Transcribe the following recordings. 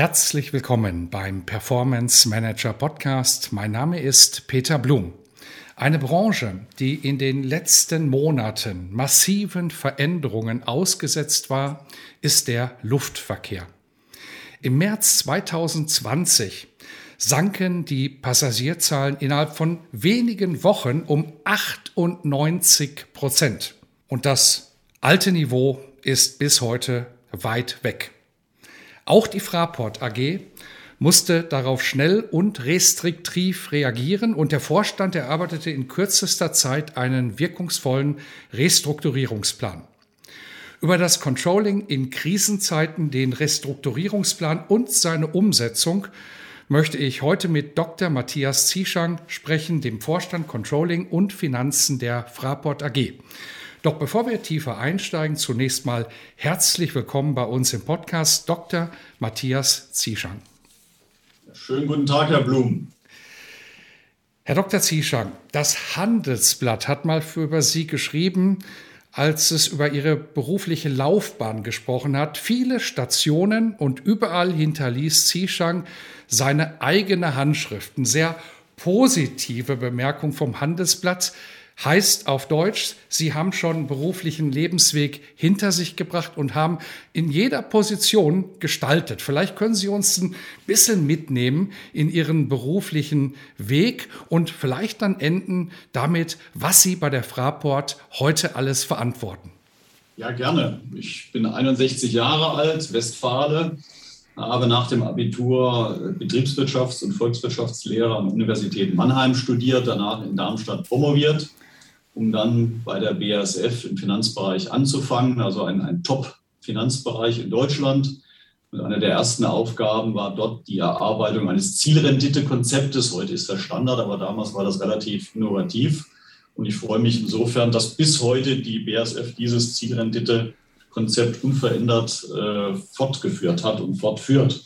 Herzlich willkommen beim Performance Manager Podcast. Mein Name ist Peter Blum. Eine Branche, die in den letzten Monaten massiven Veränderungen ausgesetzt war, ist der Luftverkehr. Im März 2020 sanken die Passagierzahlen innerhalb von wenigen Wochen um 98 Prozent. Und das alte Niveau ist bis heute weit weg. Auch die Fraport AG musste darauf schnell und restriktiv reagieren und der Vorstand erarbeitete in kürzester Zeit einen wirkungsvollen Restrukturierungsplan. Über das Controlling in Krisenzeiten, den Restrukturierungsplan und seine Umsetzung möchte ich heute mit Dr. Matthias Zieschang sprechen, dem Vorstand Controlling und Finanzen der Fraport AG. Doch bevor wir tiefer einsteigen, zunächst mal herzlich willkommen bei uns im Podcast Dr. Matthias Zieschang. Schönen guten Tag, Herr Blum. Herr Dr. Zieschang, das Handelsblatt hat mal für über Sie geschrieben, als es über Ihre berufliche Laufbahn gesprochen hat. Viele Stationen und überall hinterließ Zieschang seine eigene Handschrift. Eine sehr positive Bemerkung vom Handelsblatt. Heißt auf Deutsch, Sie haben schon beruflichen Lebensweg hinter sich gebracht und haben in jeder Position gestaltet. Vielleicht können Sie uns ein bisschen mitnehmen in Ihren beruflichen Weg und vielleicht dann enden damit, was Sie bei der Fraport heute alles verantworten. Ja, gerne. Ich bin 61 Jahre alt, Westfale, habe nach dem Abitur Betriebswirtschafts- und Volkswirtschaftslehre an der Universität Mannheim studiert, danach in Darmstadt promoviert um dann bei der BASF im Finanzbereich anzufangen, also ein, ein Top-Finanzbereich in Deutschland. Und eine der ersten Aufgaben war dort die Erarbeitung eines Zielrendite-Konzeptes. Heute ist das Standard, aber damals war das relativ innovativ. Und ich freue mich insofern, dass bis heute die BASF dieses Zielrendite-Konzept unverändert äh, fortgeführt hat und fortführt.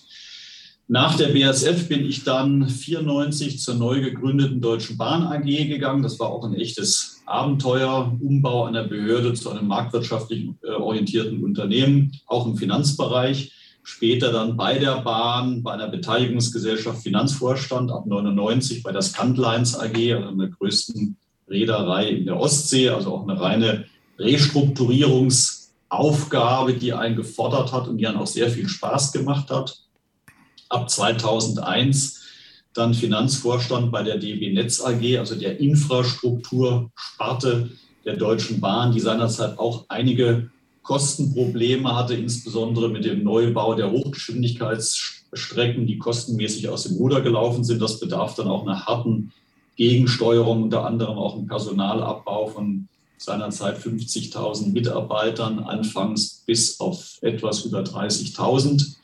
Nach der BASF bin ich dann 94 zur neu gegründeten Deutschen Bahn AG gegangen. Das war auch ein echtes Abenteuer, Umbau einer Behörde zu einem marktwirtschaftlich äh, orientierten Unternehmen, auch im Finanzbereich. Später dann bei der Bahn, bei einer Beteiligungsgesellschaft Finanzvorstand ab 99 bei der Scandlines AG, also der größten Reederei in der Ostsee, also auch eine reine Restrukturierungsaufgabe, die einen gefordert hat und die dann auch sehr viel Spaß gemacht hat. Ab 2001 dann Finanzvorstand bei der DB Netz AG, also der Infrastruktursparte der Deutschen Bahn, die seinerzeit auch einige Kostenprobleme hatte, insbesondere mit dem Neubau der Hochgeschwindigkeitsstrecken, die kostenmäßig aus dem Ruder gelaufen sind. Das bedarf dann auch einer harten Gegensteuerung, unter anderem auch einen Personalabbau von seinerzeit 50.000 Mitarbeitern, anfangs bis auf etwas über 30.000.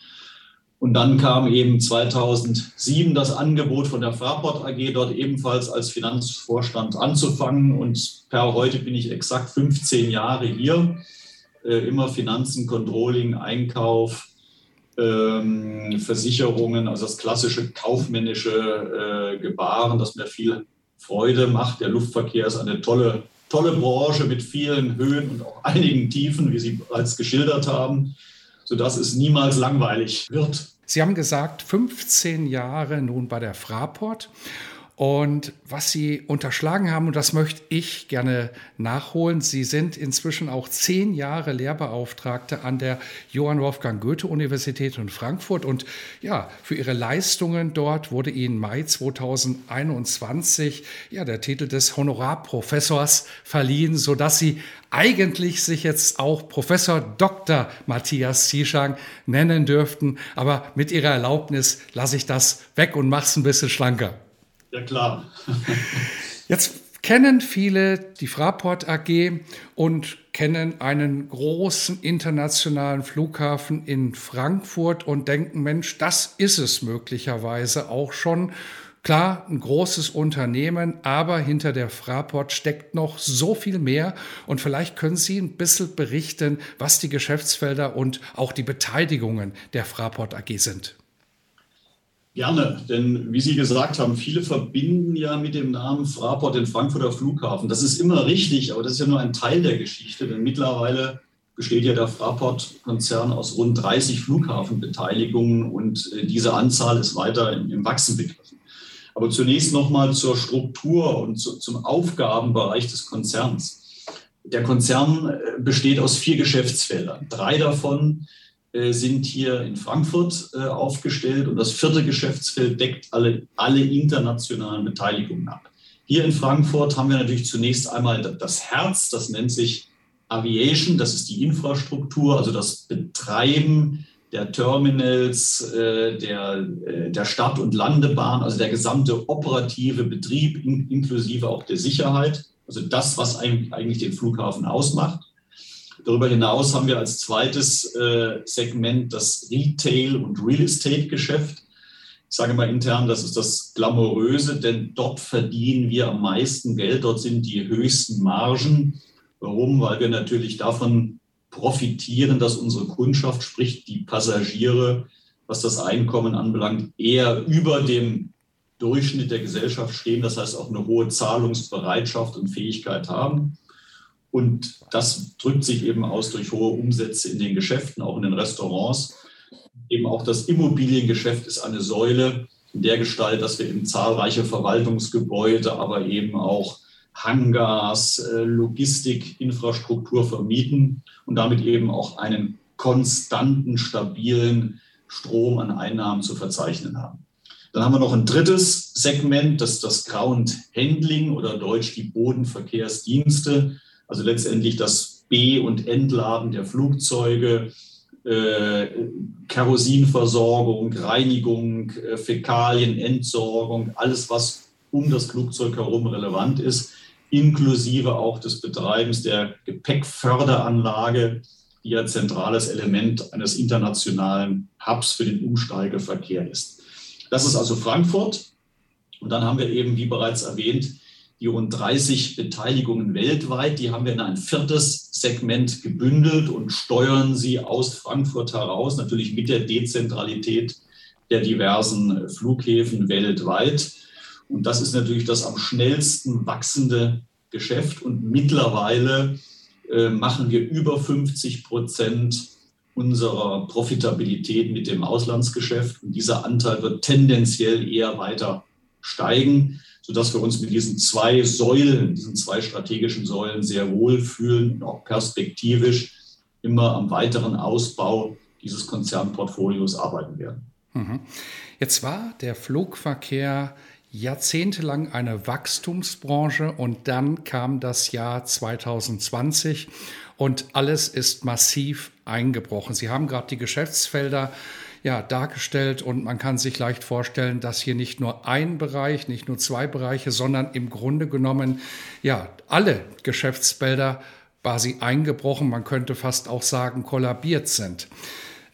Und dann kam eben 2007 das Angebot von der Fraport AG, dort ebenfalls als Finanzvorstand anzufangen. Und per heute bin ich exakt 15 Jahre hier. Äh, immer Finanzen, Controlling, Einkauf, ähm, Versicherungen, also das klassische kaufmännische äh, Gebaren, das mir viel Freude macht. Der Luftverkehr ist eine tolle, tolle Branche mit vielen Höhen und auch einigen Tiefen, wie Sie bereits geschildert haben sodass es niemals langweilig wird. Sie haben gesagt, 15 Jahre nun bei der Fraport. Und was Sie unterschlagen haben, und das möchte ich gerne nachholen, Sie sind inzwischen auch zehn Jahre Lehrbeauftragte an der Johann Wolfgang Goethe Universität in Frankfurt. Und ja, für Ihre Leistungen dort wurde Ihnen Mai 2021 ja, der Titel des Honorarprofessors verliehen, sodass Sie eigentlich sich jetzt auch Professor Dr. Matthias Zieschang nennen dürften. Aber mit Ihrer Erlaubnis lasse ich das weg und mache es ein bisschen schlanker. Ja, klar. Jetzt kennen viele die Fraport AG und kennen einen großen internationalen Flughafen in Frankfurt und denken, Mensch, das ist es möglicherweise auch schon. Klar, ein großes Unternehmen, aber hinter der Fraport steckt noch so viel mehr. Und vielleicht können Sie ein bisschen berichten, was die Geschäftsfelder und auch die Beteiligungen der Fraport AG sind. Gerne, denn wie Sie gesagt haben, viele verbinden ja mit dem Namen Fraport den Frankfurter Flughafen. Das ist immer richtig, aber das ist ja nur ein Teil der Geschichte, denn mittlerweile besteht ja der Fraport-Konzern aus rund 30 Flughafenbeteiligungen und äh, diese Anzahl ist weiter im Wachsen begriffen. Aber zunächst nochmal zur Struktur und zu, zum Aufgabenbereich des Konzerns. Der Konzern äh, besteht aus vier Geschäftsfeldern. Drei davon sind hier in Frankfurt äh, aufgestellt und das vierte Geschäftsfeld deckt alle, alle internationalen Beteiligungen ab. Hier in Frankfurt haben wir natürlich zunächst einmal das Herz, das nennt sich Aviation, das ist die Infrastruktur, also das Betreiben der Terminals, äh, der, der Start- und Landebahn, also der gesamte operative Betrieb inklusive auch der Sicherheit, also das, was eigentlich den Flughafen ausmacht. Darüber hinaus haben wir als zweites äh, Segment das Retail- und Real Estate-Geschäft. Ich sage mal intern, das ist das Glamouröse, denn dort verdienen wir am meisten Geld, dort sind die höchsten Margen. Warum? Weil wir natürlich davon profitieren, dass unsere Kundschaft, sprich die Passagiere, was das Einkommen anbelangt, eher über dem Durchschnitt der Gesellschaft stehen, das heißt auch eine hohe Zahlungsbereitschaft und Fähigkeit haben. Und das drückt sich eben aus durch hohe Umsätze in den Geschäften, auch in den Restaurants. Eben auch das Immobiliengeschäft ist eine Säule in der Gestalt, dass wir eben zahlreiche Verwaltungsgebäude, aber eben auch Hangars, äh, Logistikinfrastruktur vermieten und damit eben auch einen konstanten, stabilen Strom an Einnahmen zu verzeichnen haben. Dann haben wir noch ein drittes Segment, das ist das Ground Handling oder deutsch die Bodenverkehrsdienste also letztendlich das B- und Entladen der Flugzeuge, äh, Kerosinversorgung, Reinigung, äh, Fäkalien, Entsorgung, alles, was um das Flugzeug herum relevant ist, inklusive auch des Betreibens der Gepäckförderanlage, die ja zentrales Element eines internationalen Hubs für den Umsteigeverkehr ist. Das ist also Frankfurt. Und dann haben wir eben, wie bereits erwähnt, die rund 30 Beteiligungen weltweit, die haben wir in ein viertes Segment gebündelt und steuern sie aus Frankfurt heraus, natürlich mit der Dezentralität der diversen Flughäfen weltweit. Und das ist natürlich das am schnellsten wachsende Geschäft. Und mittlerweile äh, machen wir über 50 Prozent unserer Profitabilität mit dem Auslandsgeschäft. Und dieser Anteil wird tendenziell eher weiter steigen sodass wir uns mit diesen zwei Säulen, diesen zwei strategischen Säulen sehr wohl fühlen und auch perspektivisch immer am weiteren Ausbau dieses Konzernportfolios arbeiten werden. Mhm. Jetzt war der Flugverkehr jahrzehntelang eine Wachstumsbranche und dann kam das Jahr 2020 und alles ist massiv eingebrochen. Sie haben gerade die Geschäftsfelder ja, dargestellt und man kann sich leicht vorstellen, dass hier nicht nur ein Bereich, nicht nur zwei Bereiche, sondern im Grunde genommen ja alle Geschäftsfelder quasi eingebrochen, man könnte fast auch sagen kollabiert sind.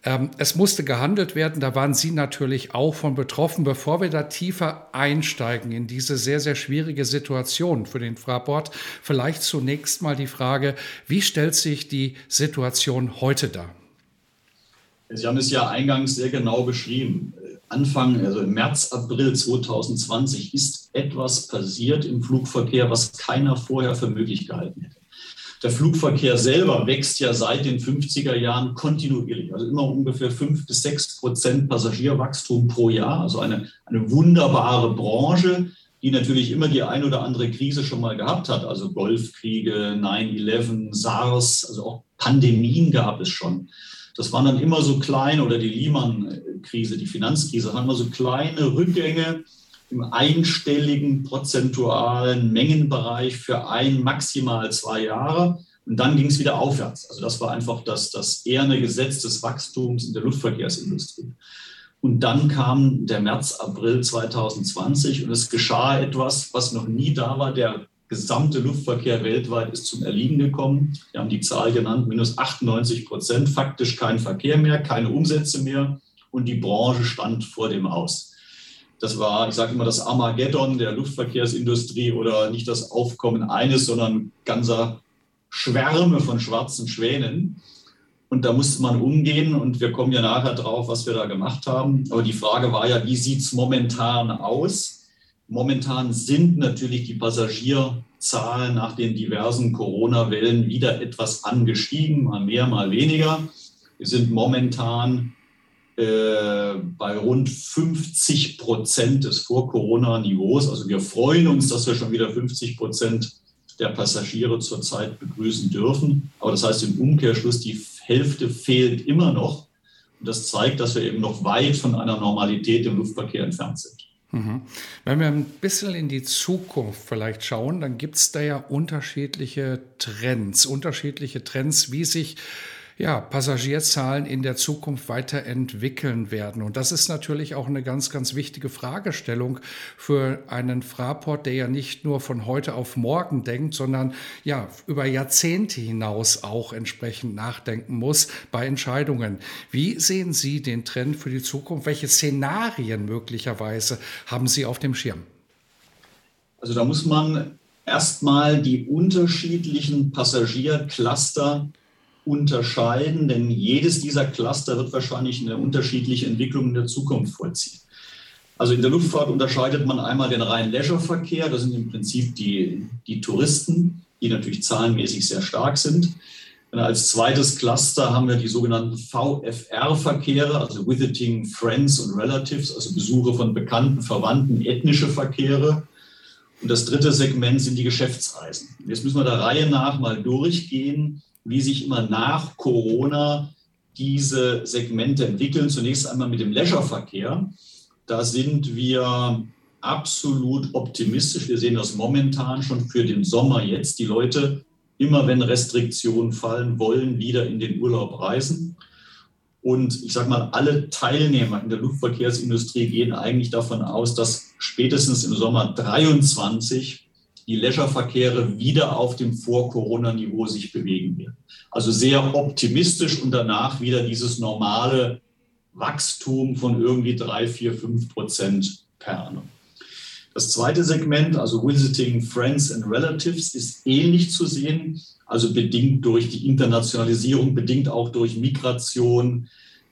Ähm, es musste gehandelt werden, da waren Sie natürlich auch von betroffen. Bevor wir da tiefer einsteigen in diese sehr, sehr schwierige Situation für den Fraport, vielleicht zunächst mal die Frage, wie stellt sich die Situation heute dar? Sie haben es ja eingangs sehr genau beschrieben. Anfang, also im März, April 2020 ist etwas passiert im Flugverkehr, was keiner vorher für möglich gehalten hätte. Der Flugverkehr selber wächst ja seit den 50er Jahren kontinuierlich, also immer ungefähr 5 bis 6 Prozent Passagierwachstum pro Jahr, also eine, eine wunderbare Branche, die natürlich immer die ein oder andere Krise schon mal gehabt hat, also Golfkriege, 9-11, SARS, also auch Pandemien gab es schon. Das waren dann immer so kleine, oder die Lehman-Krise, die Finanzkrise, waren immer so kleine Rückgänge im einstelligen prozentualen Mengenbereich für ein, maximal zwei Jahre. Und dann ging es wieder aufwärts. Also das war einfach das, das eherne Gesetz des Wachstums in der Luftverkehrsindustrie. Und dann kam der März, April 2020 und es geschah etwas, was noch nie da war. Der gesamte Luftverkehr weltweit ist zum Erliegen gekommen. Wir haben die Zahl genannt, minus 98 Prozent, faktisch kein Verkehr mehr, keine Umsätze mehr und die Branche stand vor dem Aus. Das war, ich sage immer, das Armageddon der Luftverkehrsindustrie oder nicht das Aufkommen eines, sondern ganzer Schwärme von schwarzen Schwänen. Und da musste man umgehen und wir kommen ja nachher drauf, was wir da gemacht haben. Aber die Frage war ja, wie sieht es momentan aus? Momentan sind natürlich die Passagierzahlen nach den diversen Corona-Wellen wieder etwas angestiegen, mal mehr, mal weniger. Wir sind momentan äh, bei rund 50 Prozent des Vor-Corona-Niveaus. Also wir freuen uns, dass wir schon wieder 50 Prozent der Passagiere zurzeit begrüßen dürfen. Aber das heißt im Umkehrschluss, die Hälfte fehlt immer noch. Und das zeigt, dass wir eben noch weit von einer Normalität im Luftverkehr entfernt sind. Mhm. Wenn wir ein bisschen in die Zukunft vielleicht schauen, dann gibt es da ja unterschiedliche Trends, unterschiedliche Trends, wie sich ja, Passagierzahlen in der Zukunft weiterentwickeln werden. Und das ist natürlich auch eine ganz, ganz wichtige Fragestellung für einen Fraport, der ja nicht nur von heute auf morgen denkt, sondern ja, über Jahrzehnte hinaus auch entsprechend nachdenken muss bei Entscheidungen. Wie sehen Sie den Trend für die Zukunft? Welche Szenarien möglicherweise haben Sie auf dem Schirm? Also da muss man erstmal die unterschiedlichen Passagiercluster unterscheiden, denn jedes dieser Cluster wird wahrscheinlich eine unterschiedliche Entwicklung in der Zukunft vollziehen. Also in der Luftfahrt unterscheidet man einmal den reinen Leisure-Verkehr, das sind im Prinzip die, die Touristen, die natürlich zahlenmäßig sehr stark sind. Und als zweites Cluster haben wir die sogenannten VFR-Verkehre, also Visiting Friends und Relatives, also Besuche von Bekannten, Verwandten, ethnische Verkehre. Und das dritte Segment sind die Geschäftsreisen. Jetzt müssen wir der Reihe nach mal durchgehen, wie sich immer nach Corona diese Segmente entwickeln. Zunächst einmal mit dem Leisure-Verkehr. Da sind wir absolut optimistisch. Wir sehen das momentan schon für den Sommer jetzt. Die Leute, immer wenn Restriktionen fallen, wollen wieder in den Urlaub reisen. Und ich sage mal, alle Teilnehmer in der Luftverkehrsindustrie gehen eigentlich davon aus, dass spätestens im Sommer 23 die Leisure-Verkehre wieder auf dem Vor-Corona-Niveau sich bewegen werden. Also sehr optimistisch und danach wieder dieses normale Wachstum von irgendwie drei, vier, fünf Prozent per annum. Das zweite Segment, also Visiting Friends and Relatives, ist ähnlich zu sehen, also bedingt durch die Internationalisierung, bedingt auch durch Migration,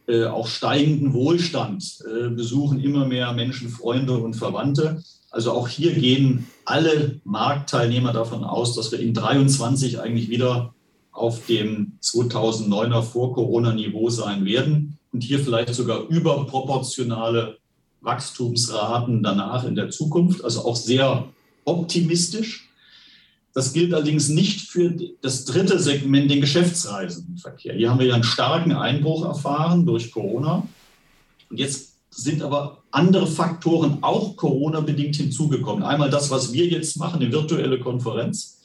äh, auch steigenden Wohlstand, äh, besuchen immer mehr Menschen, Freunde und Verwandte. Also auch hier gehen alle Marktteilnehmer davon aus, dass wir in 23 eigentlich wieder auf dem 2009er Vor-Corona-Niveau sein werden und hier vielleicht sogar überproportionale Wachstumsraten danach in der Zukunft, also auch sehr optimistisch. Das gilt allerdings nicht für das dritte Segment, den Geschäftsreisenverkehr. Hier haben wir ja einen starken Einbruch erfahren durch Corona. Und jetzt sind aber andere Faktoren auch Corona-bedingt hinzugekommen. Einmal das, was wir jetzt machen, eine virtuelle Konferenz.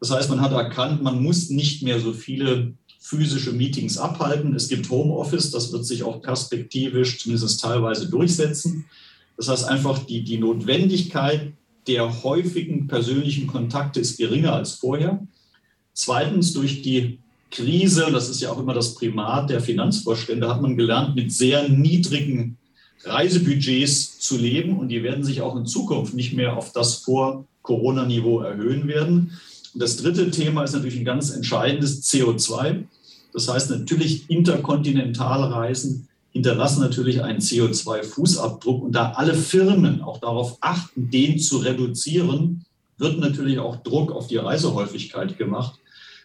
Das heißt, man hat erkannt, man muss nicht mehr so viele physische Meetings abhalten. Es gibt Homeoffice, das wird sich auch perspektivisch zumindest teilweise durchsetzen. Das heißt einfach, die, die Notwendigkeit der häufigen persönlichen Kontakte ist geringer als vorher. Zweitens, durch die Krise, das ist ja auch immer das Primat der Finanzvorstände, hat man gelernt, mit sehr niedrigen Reisebudgets zu leben und die werden sich auch in Zukunft nicht mehr auf das Vor-Corona-Niveau erhöhen werden. Und das dritte Thema ist natürlich ein ganz entscheidendes CO2. Das heißt natürlich Interkontinentalreisen hinterlassen natürlich einen CO2-Fußabdruck und da alle Firmen auch darauf achten, den zu reduzieren, wird natürlich auch Druck auf die Reisehäufigkeit gemacht,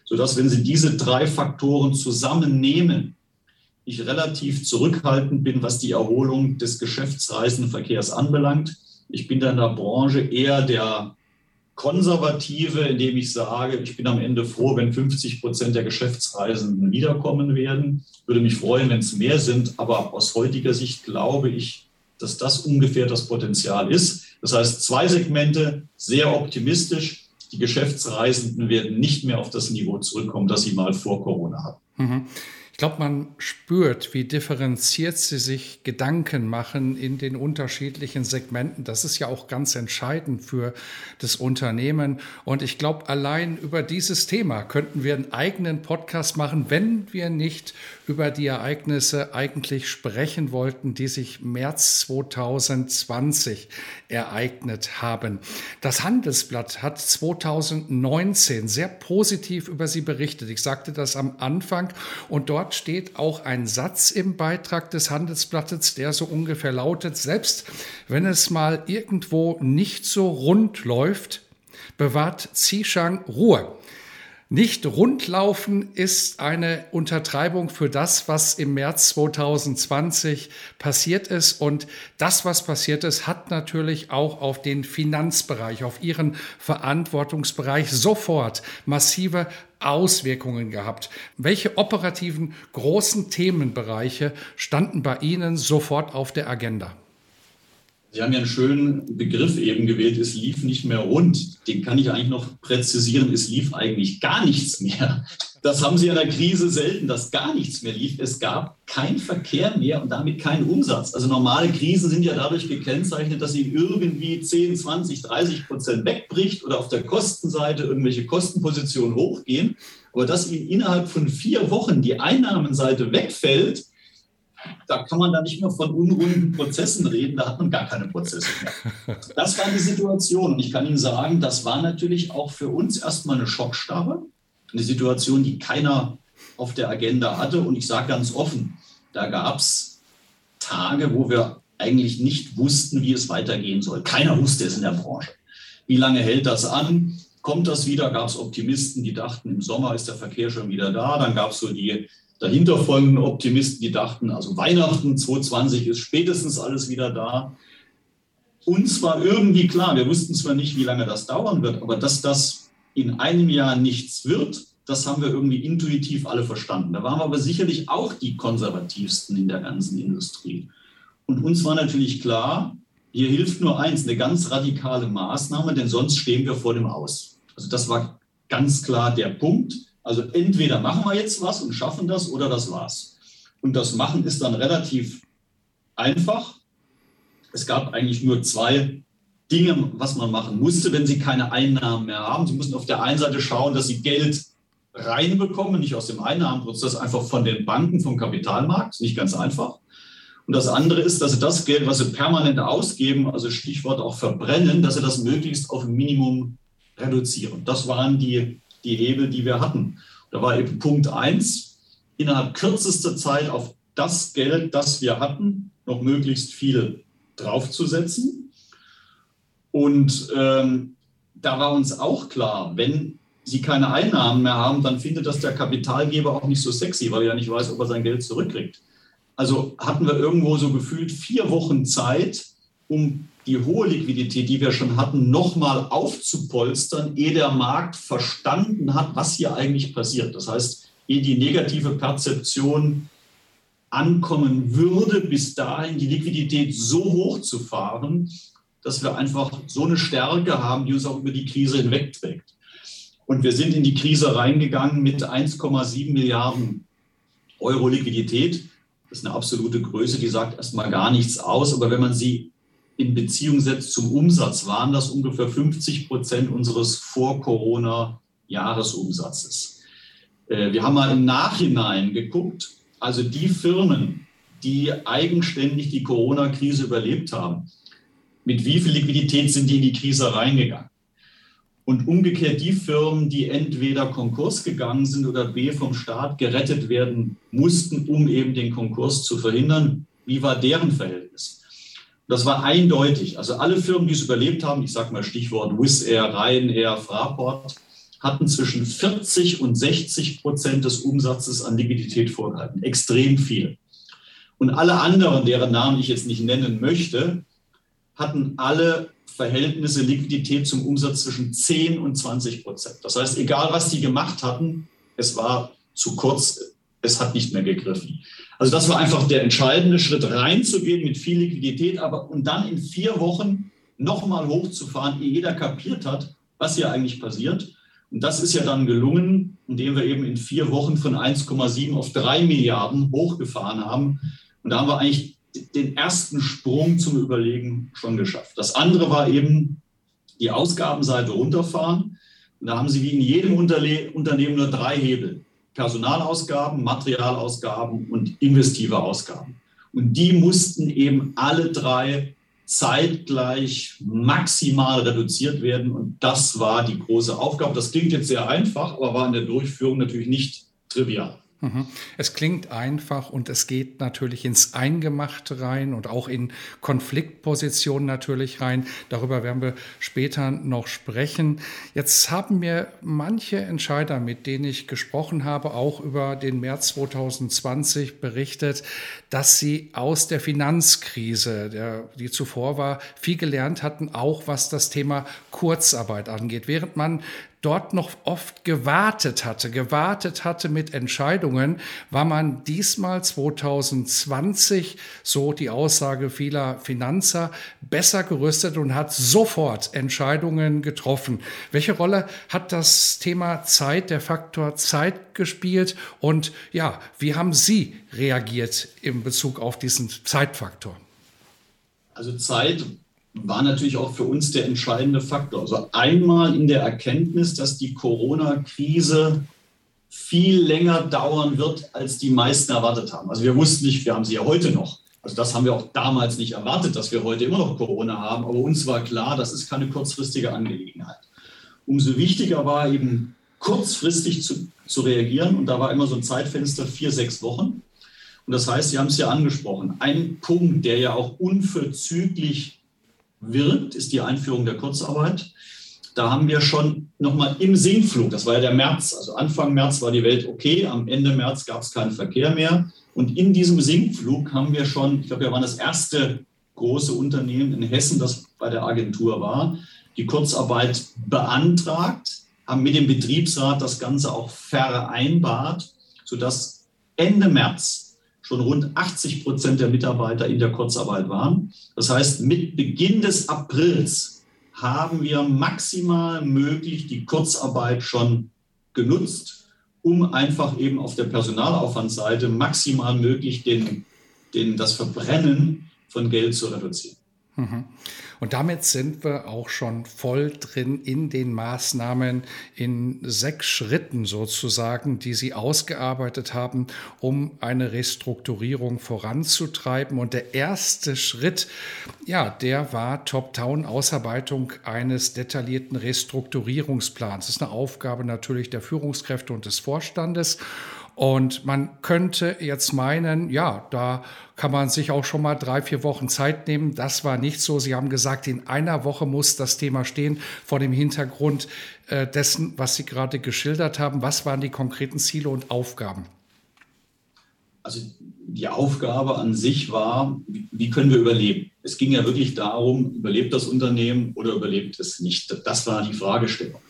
sodass wenn Sie diese drei Faktoren zusammennehmen, ich relativ zurückhaltend bin, was die Erholung des Geschäftsreisenverkehrs anbelangt. Ich bin da in der Branche eher der Konservative, indem ich sage, ich bin am Ende froh, wenn 50 Prozent der Geschäftsreisenden wiederkommen werden. Würde mich freuen, wenn es mehr sind, aber aus heutiger Sicht glaube ich, dass das ungefähr das Potenzial ist. Das heißt, zwei Segmente, sehr optimistisch. Die Geschäftsreisenden werden nicht mehr auf das Niveau zurückkommen, das sie mal vor Corona hatten. Mhm. Ich glaube, man spürt, wie differenziert sie sich Gedanken machen in den unterschiedlichen Segmenten. Das ist ja auch ganz entscheidend für das Unternehmen. Und ich glaube, allein über dieses Thema könnten wir einen eigenen Podcast machen, wenn wir nicht über die Ereignisse eigentlich sprechen wollten, die sich März 2020 ereignet haben. Das Handelsblatt hat 2019 sehr positiv über sie berichtet. Ich sagte das am Anfang und dort steht auch ein Satz im Beitrag des Handelsblattes, der so ungefähr lautet, selbst wenn es mal irgendwo nicht so rund läuft, bewahrt Zishang Ruhe. Nicht rundlaufen ist eine Untertreibung für das, was im März 2020 passiert ist. Und das, was passiert ist, hat natürlich auch auf den Finanzbereich, auf ihren Verantwortungsbereich sofort massive Auswirkungen gehabt. Welche operativen großen Themenbereiche standen bei Ihnen sofort auf der Agenda? Sie haben ja einen schönen Begriff eben gewählt, es lief nicht mehr rund. Den kann ich eigentlich noch präzisieren, es lief eigentlich gar nichts mehr. Das haben Sie in der Krise selten, dass gar nichts mehr lief. Es gab kein Verkehr mehr und damit keinen Umsatz. Also normale Krisen sind ja dadurch gekennzeichnet, dass sie irgendwie 10, 20, 30 Prozent wegbricht oder auf der Kostenseite irgendwelche Kostenpositionen hochgehen. Aber dass Ihnen innerhalb von vier Wochen die Einnahmenseite wegfällt, da kann man da nicht mehr von unruhigen Prozessen reden, da hat man gar keine Prozesse mehr. Das war die Situation. Und ich kann Ihnen sagen, das war natürlich auch für uns erstmal eine Schockstarre, eine Situation, die keiner auf der Agenda hatte. Und ich sage ganz offen, da gab es Tage, wo wir eigentlich nicht wussten, wie es weitergehen soll. Keiner wusste es in der Branche. Wie lange hält das an? Kommt das wieder? Gab es Optimisten, die dachten, im Sommer ist der Verkehr schon wieder da. Dann gab es so die dahinter folgenden Optimisten, die dachten, also Weihnachten 2020 ist spätestens alles wieder da. Uns war irgendwie klar, wir wussten zwar nicht, wie lange das dauern wird, aber dass das in einem Jahr nichts wird, das haben wir irgendwie intuitiv alle verstanden. Da waren wir aber sicherlich auch die konservativsten in der ganzen Industrie. Und uns war natürlich klar, hier hilft nur eins, eine ganz radikale Maßnahme, denn sonst stehen wir vor dem Aus. Also das war ganz klar der Punkt. Also entweder machen wir jetzt was und schaffen das oder das war's. Und das Machen ist dann relativ einfach. Es gab eigentlich nur zwei Dinge, was man machen musste, wenn Sie keine Einnahmen mehr haben. Sie mussten auf der einen Seite schauen, dass Sie Geld reinbekommen, nicht aus dem Einnahmenprozess, einfach von den Banken, vom Kapitalmarkt. Nicht ganz einfach. Und das andere ist, dass Sie das Geld, was Sie permanent ausgeben, also Stichwort auch verbrennen, dass Sie das möglichst auf ein Minimum reduzieren. Das waren die die Hebel, die wir hatten. Da war eben Punkt eins, innerhalb kürzester Zeit auf das Geld, das wir hatten, noch möglichst viel draufzusetzen. Und ähm, da war uns auch klar, wenn sie keine Einnahmen mehr haben, dann findet das der Kapitalgeber auch nicht so sexy, weil er ja nicht weiß, ob er sein Geld zurückkriegt. Also hatten wir irgendwo so gefühlt vier Wochen Zeit, um die hohe Liquidität, die wir schon hatten, nochmal aufzupolstern, ehe der Markt verstanden hat, was hier eigentlich passiert. Das heißt, ehe die negative Perzeption ankommen würde, bis dahin die Liquidität so hoch zu fahren, dass wir einfach so eine Stärke haben, die uns auch über die Krise hinwegträgt. Und wir sind in die Krise reingegangen mit 1,7 Milliarden Euro Liquidität. Das ist eine absolute Größe, die sagt erstmal gar nichts aus. Aber wenn man sie in Beziehung setzt zum Umsatz, waren das ungefähr 50 Prozent unseres Vor-Corona-Jahresumsatzes. Äh, wir haben mal im Nachhinein geguckt, also die Firmen, die eigenständig die Corona-Krise überlebt haben, mit wie viel Liquidität sind die in die Krise reingegangen? Und umgekehrt die Firmen, die entweder Konkurs gegangen sind oder B vom Staat gerettet werden mussten, um eben den Konkurs zu verhindern, wie war deren Verhältnis? Das war eindeutig. Also alle Firmen, die es überlebt haben, ich sage mal Stichwort Wizz Air, Ryanair, Fraport, hatten zwischen 40 und 60 Prozent des Umsatzes an Liquidität vorgehalten. Extrem viel. Und alle anderen, deren Namen ich jetzt nicht nennen möchte, hatten alle Verhältnisse Liquidität zum Umsatz zwischen 10 und 20 Prozent. Das heißt, egal was die gemacht hatten, es war zu kurz, es hat nicht mehr gegriffen. Also das war einfach der entscheidende Schritt, reinzugehen mit viel Liquidität, aber und dann in vier Wochen nochmal hochzufahren, ehe jeder kapiert hat, was hier eigentlich passiert. Und das ist ja dann gelungen, indem wir eben in vier Wochen von 1,7 auf 3 Milliarden hochgefahren haben. Und da haben wir eigentlich den ersten Sprung zum Überlegen schon geschafft. Das andere war eben die Ausgabenseite runterfahren. Und da haben Sie wie in jedem Unterle Unternehmen nur drei Hebel. Personalausgaben, Materialausgaben und investive Ausgaben. Und die mussten eben alle drei zeitgleich maximal reduziert werden. Und das war die große Aufgabe. Das klingt jetzt sehr einfach, aber war in der Durchführung natürlich nicht trivial. Mhm. Es klingt einfach und es geht natürlich ins Eingemachte rein und auch in Konfliktpositionen natürlich rein. Darüber werden wir später noch sprechen. Jetzt haben mir manche Entscheider, mit denen ich gesprochen habe, auch über den März 2020 berichtet, dass sie aus der Finanzkrise, der, die zuvor war, viel gelernt hatten, auch was das Thema Kurzarbeit angeht. Während man dort noch oft gewartet hatte, gewartet hatte mit Entscheidungen, war man diesmal 2020, so die Aussage vieler Finanzer, besser gerüstet und hat sofort Entscheidungen getroffen. Welche Rolle hat das Thema Zeit, der Faktor Zeit gespielt und ja, wie haben Sie reagiert in Bezug auf diesen Zeitfaktor? Also Zeit war natürlich auch für uns der entscheidende Faktor. Also einmal in der Erkenntnis, dass die Corona-Krise viel länger dauern wird, als die meisten erwartet haben. Also wir wussten nicht, wir haben sie ja heute noch. Also das haben wir auch damals nicht erwartet, dass wir heute immer noch Corona haben. Aber uns war klar, das ist keine kurzfristige Angelegenheit. Umso wichtiger war eben kurzfristig zu, zu reagieren. Und da war immer so ein Zeitfenster, vier, sechs Wochen. Und das heißt, Sie haben es ja angesprochen, ein Punkt, der ja auch unverzüglich wirkt, ist die Einführung der Kurzarbeit. Da haben wir schon nochmal im Sinkflug, das war ja der März, also Anfang März war die Welt okay, am Ende März gab es keinen Verkehr mehr. Und in diesem Sinkflug haben wir schon, ich glaube, wir waren das erste große Unternehmen in Hessen, das bei der Agentur war, die Kurzarbeit beantragt, haben mit dem Betriebsrat das Ganze auch vereinbart, sodass Ende März schon rund 80 Prozent der Mitarbeiter in der Kurzarbeit waren. Das heißt, mit Beginn des Aprils haben wir maximal möglich die Kurzarbeit schon genutzt, um einfach eben auf der Personalaufwandsseite maximal möglich den, den, das Verbrennen von Geld zu reduzieren. Mhm. Und damit sind wir auch schon voll drin in den Maßnahmen in sechs Schritten sozusagen, die Sie ausgearbeitet haben, um eine Restrukturierung voranzutreiben. Und der erste Schritt, ja, der war Top-Down-Ausarbeitung eines detaillierten Restrukturierungsplans. Das ist eine Aufgabe natürlich der Führungskräfte und des Vorstandes. Und man könnte jetzt meinen, ja, da kann man sich auch schon mal drei, vier Wochen Zeit nehmen. Das war nicht so. Sie haben gesagt, in einer Woche muss das Thema stehen vor dem Hintergrund äh, dessen, was Sie gerade geschildert haben. Was waren die konkreten Ziele und Aufgaben? Also die Aufgabe an sich war, wie können wir überleben? Es ging ja wirklich darum, überlebt das Unternehmen oder überlebt es nicht? Das war die Fragestellung.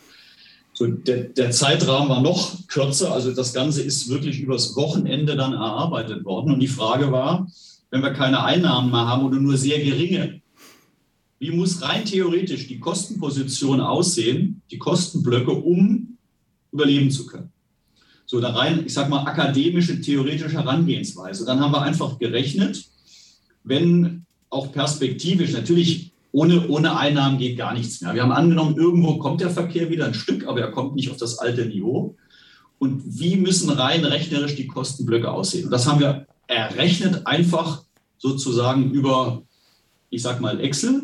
So, der, der, Zeitrahmen war noch kürzer, also das Ganze ist wirklich übers Wochenende dann erarbeitet worden. Und die Frage war, wenn wir keine Einnahmen mehr haben oder nur sehr geringe, wie muss rein theoretisch die Kostenposition aussehen, die Kostenblöcke, um überleben zu können? So, da rein, ich sag mal, akademische, theoretische Herangehensweise. Dann haben wir einfach gerechnet, wenn auch perspektivisch, natürlich ohne, ohne Einnahmen geht gar nichts mehr. Wir haben angenommen, irgendwo kommt der Verkehr wieder ein Stück, aber er kommt nicht auf das alte Niveau. Und wie müssen rein rechnerisch die Kostenblöcke aussehen? Das haben wir errechnet einfach sozusagen über, ich sag mal, Excel.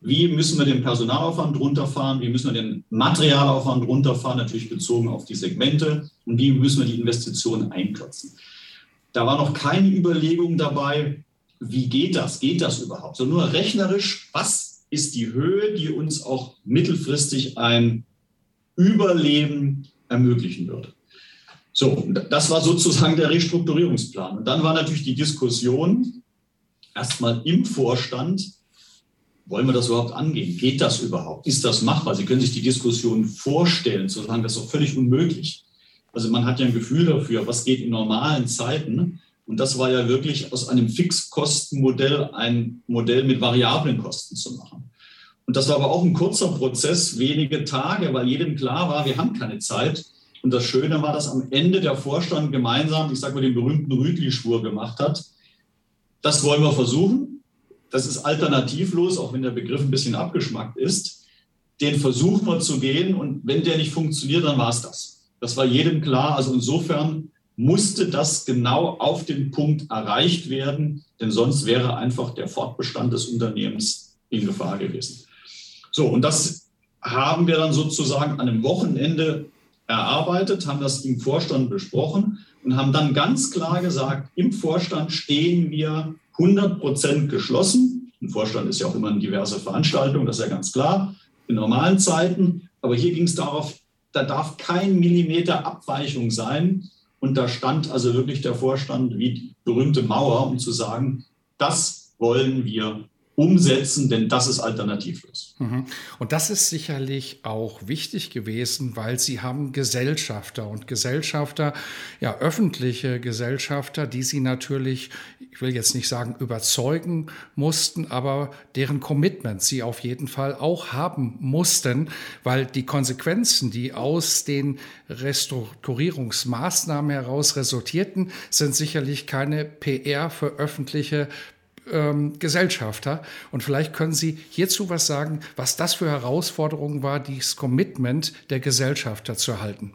Wie müssen wir den Personalaufwand runterfahren? Wie müssen wir den Materialaufwand runterfahren? Natürlich bezogen auf die Segmente. Und wie müssen wir die Investitionen einkürzen? Da war noch keine Überlegung dabei, wie geht das? Geht das überhaupt? So nur rechnerisch, was ist die Höhe, die uns auch mittelfristig ein Überleben ermöglichen würde? So, das war sozusagen der Restrukturierungsplan. Und dann war natürlich die Diskussion erstmal im Vorstand, wollen wir das überhaupt angehen? Geht das überhaupt? Ist das machbar? Sie können sich die Diskussion vorstellen, zu sagen, das ist doch völlig unmöglich. Also man hat ja ein Gefühl dafür, was geht in normalen Zeiten. Und das war ja wirklich aus einem Fixkostenmodell ein Modell mit variablen Kosten zu machen. Und das war aber auch ein kurzer Prozess, wenige Tage, weil jedem klar war, wir haben keine Zeit. Und das Schöne war, dass am Ende der Vorstand gemeinsam, ich sage mal, den berühmten Rügli-Schwur gemacht hat. Das wollen wir versuchen. Das ist alternativlos, auch wenn der Begriff ein bisschen abgeschmackt ist. Den versuchen wir zu gehen und wenn der nicht funktioniert, dann war es das. Das war jedem klar. Also insofern musste das genau auf den Punkt erreicht werden, denn sonst wäre einfach der Fortbestand des Unternehmens in Gefahr gewesen. So, und das haben wir dann sozusagen an einem Wochenende erarbeitet, haben das im Vorstand besprochen und haben dann ganz klar gesagt, im Vorstand stehen wir 100 Prozent geschlossen. Im Vorstand ist ja auch immer eine diverse Veranstaltung, das ist ja ganz klar, in normalen Zeiten. Aber hier ging es darauf, da darf kein Millimeter Abweichung sein. Und da stand also wirklich der Vorstand wie berühmte Mauer, um zu sagen, das wollen wir umsetzen, denn das ist alternativlos. Mhm. Und das ist sicherlich auch wichtig gewesen, weil Sie haben Gesellschafter und Gesellschafter, ja öffentliche Gesellschafter, die Sie natürlich, ich will jetzt nicht sagen überzeugen mussten, aber deren Commitment Sie auf jeden Fall auch haben mussten, weil die Konsequenzen, die aus den Restrukturierungsmaßnahmen heraus resultierten, sind sicherlich keine PR für öffentliche ähm, Gesellschafter. Und vielleicht können Sie hierzu was sagen, was das für Herausforderungen war, dieses Commitment der Gesellschafter zu erhalten.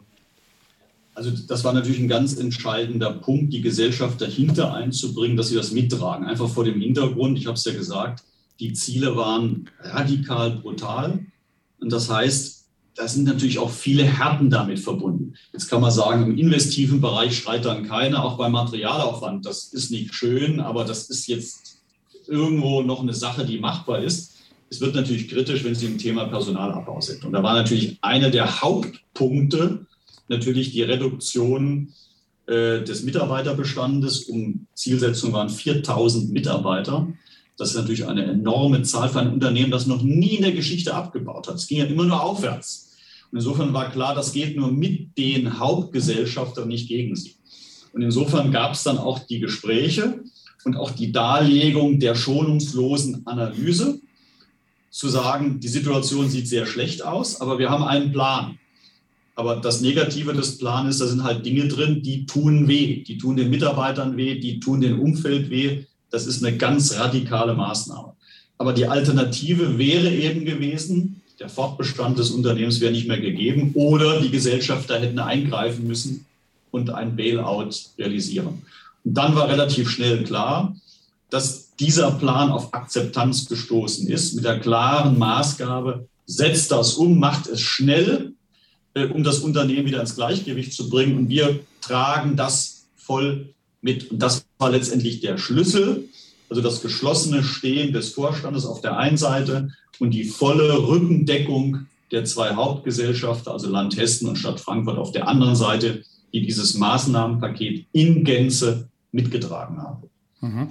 Also das war natürlich ein ganz entscheidender Punkt, die Gesellschaft dahinter einzubringen, dass sie das mittragen. Einfach vor dem Hintergrund, ich habe es ja gesagt, die Ziele waren radikal brutal. Und das heißt, da sind natürlich auch viele Härten damit verbunden. Jetzt kann man sagen, im investiven Bereich schreit dann keiner, auch beim Materialaufwand. Das ist nicht schön, aber das ist jetzt irgendwo noch eine Sache, die machbar ist. Es wird natürlich kritisch, wenn Sie im Thema Personalabbau sind. Und da war natürlich einer der Hauptpunkte natürlich die Reduktion äh, des Mitarbeiterbestandes. Um Zielsetzung waren 4000 Mitarbeiter. Das ist natürlich eine enorme Zahl für ein Unternehmen, das noch nie in der Geschichte abgebaut hat. Es ging ja immer nur aufwärts. Und insofern war klar, das geht nur mit den Hauptgesellschaftern, nicht gegen sie. Und insofern gab es dann auch die Gespräche und auch die Darlegung der schonungslosen Analyse, zu sagen, die Situation sieht sehr schlecht aus, aber wir haben einen Plan. Aber das Negative des Planes, da sind halt Dinge drin, die tun weh. Die tun den Mitarbeitern weh, die tun dem Umfeld weh. Das ist eine ganz radikale Maßnahme. Aber die Alternative wäre eben gewesen, der Fortbestand des Unternehmens wäre nicht mehr gegeben oder die Gesellschafter hätten eingreifen müssen und ein Bailout realisieren. Und dann war relativ schnell klar, dass dieser Plan auf Akzeptanz gestoßen ist, mit der klaren Maßgabe, setzt das um, macht es schnell, äh, um das Unternehmen wieder ins Gleichgewicht zu bringen. Und wir tragen das voll mit. Und das war letztendlich der Schlüssel, also das geschlossene Stehen des Vorstandes auf der einen Seite und die volle Rückendeckung der zwei Hauptgesellschaften, also Land Hessen und Stadt Frankfurt auf der anderen Seite, die dieses Maßnahmenpaket in Gänze mitgetragen haben. Mhm.